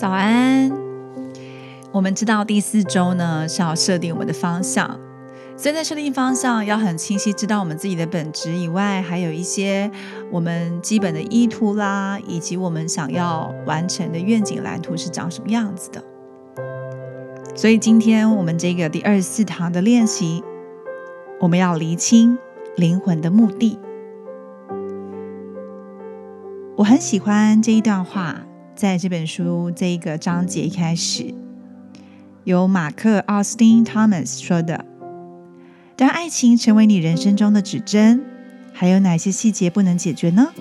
早安。我们知道第四周呢是要设定我们的方向，所以在设定方向要很清晰，知道我们自己的本质以外，还有一些我们基本的意图啦，以及我们想要完成的愿景蓝图是长什么样子的。所以今天我们这个第二十四堂的练习，我们要厘清灵魂的目的。我很喜欢这一段话，在这本书这一个章节一开始，由马克·奥斯汀汤姆斯说的：“当爱情成为你人生中的指针，还有哪些细节不能解决呢？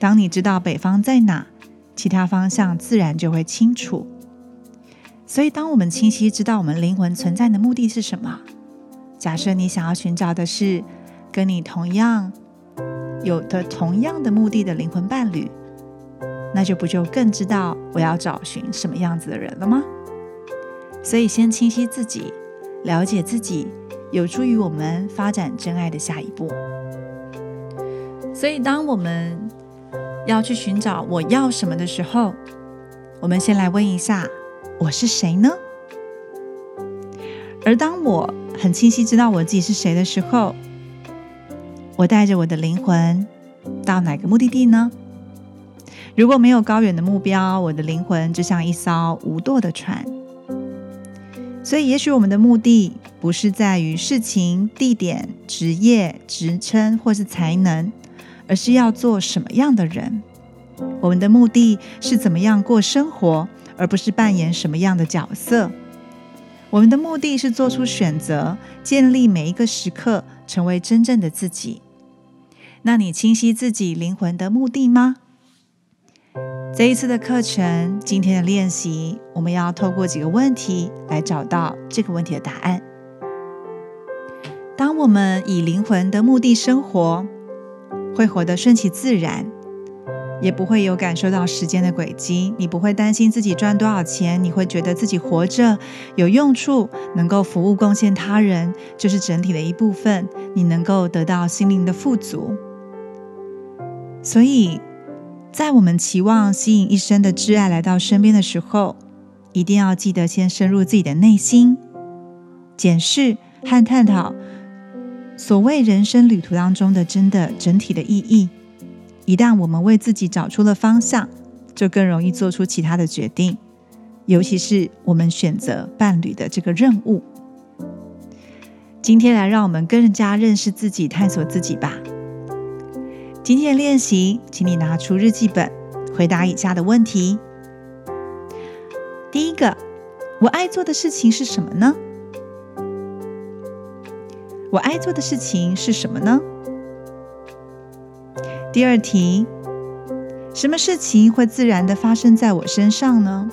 当你知道北方在哪，其他方向自然就会清楚。所以，当我们清晰知道我们灵魂存在的目的是什么，假设你想要寻找的是跟你同样……”有的同样的目的的灵魂伴侣，那就不就更知道我要找寻什么样子的人了吗？所以，先清晰自己，了解自己，有助于我们发展真爱的下一步。所以，当我们要去寻找我要什么的时候，我们先来问一下：我是谁呢？而当我很清晰知道我自己是谁的时候，我带着我的灵魂到哪个目的地呢？如果没有高远的目标，我的灵魂就像一艘无舵的船。所以，也许我们的目的不是在于事情、地点、职业、职称或是才能，而是要做什么样的人。我们的目的是怎么样过生活，而不是扮演什么样的角色。我们的目的是做出选择，建立每一个时刻，成为真正的自己。那你清晰自己灵魂的目的吗？这一次的课程，今天的练习，我们要透过几个问题来找到这个问题的答案。当我们以灵魂的目的生活，会活得顺其自然，也不会有感受到时间的轨迹。你不会担心自己赚多少钱，你会觉得自己活着有用处，能够服务贡献他人，就是整体的一部分。你能够得到心灵的富足。所以，在我们期望吸引一生的挚爱来到身边的时候，一定要记得先深入自己的内心，检视和探讨所谓人生旅途当中的真的整体的意义。一旦我们为自己找出了方向，就更容易做出其他的决定，尤其是我们选择伴侣的这个任务。今天来，让我们更加认识自己，探索自己吧。今天的练习，请你拿出日记本，回答以下的问题。第一个，我爱做的事情是什么呢？我爱做的事情是什么呢？第二题，什么事情会自然的发生在我身上呢？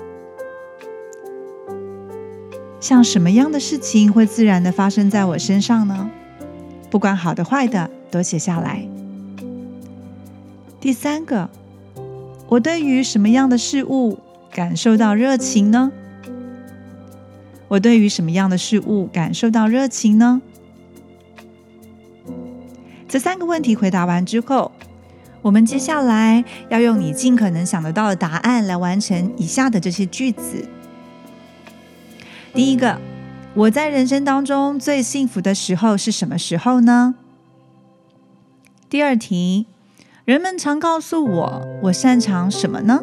像什么样的事情会自然的发生在我身上呢？不管好的坏的，都写下来。第三个，我对于什么样的事物感受到热情呢？我对于什么样的事物感受到热情呢？这三个问题回答完之后，我们接下来要用你尽可能想得到的答案来完成以下的这些句子。第一个，我在人生当中最幸福的时候是什么时候呢？第二题。人们常告诉我，我擅长什么呢？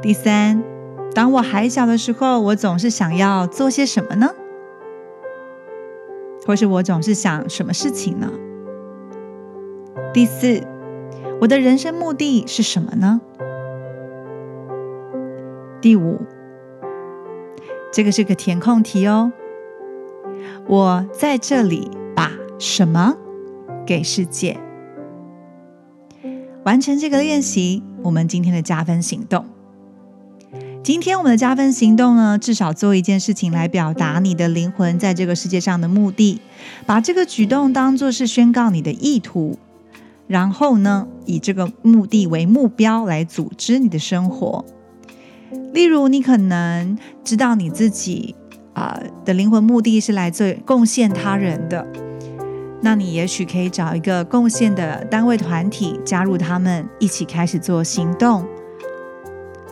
第三，当我还小的时候，我总是想要做些什么呢？或是我总是想什么事情呢？第四，我的人生目的是什么呢？第五，这个是个填空题哦。我在这里把什么给世界？完成这个练习，我们今天的加分行动。今天我们的加分行动呢，至少做一件事情来表达你的灵魂在这个世界上的目的，把这个举动当做是宣告你的意图，然后呢，以这个目的为目标来组织你的生活。例如，你可能知道你自己啊的灵魂目的是来自贡献他人的。那你也许可以找一个贡献的单位团体，加入他们一起开始做行动，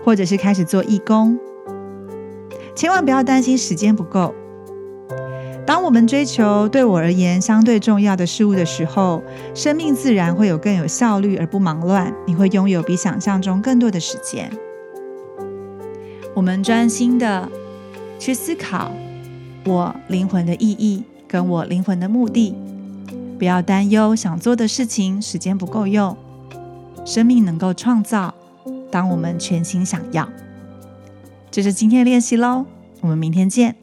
或者是开始做义工。千万不要担心时间不够。当我们追求对我而言相对重要的事物的时候，生命自然会有更有效率而不忙乱。你会拥有比想象中更多的时间。我们专心的去思考我灵魂的意义，跟我灵魂的目的。不要担忧想做的事情时间不够用。生命能够创造，当我们全心想要。这是今天的练习喽，我们明天见。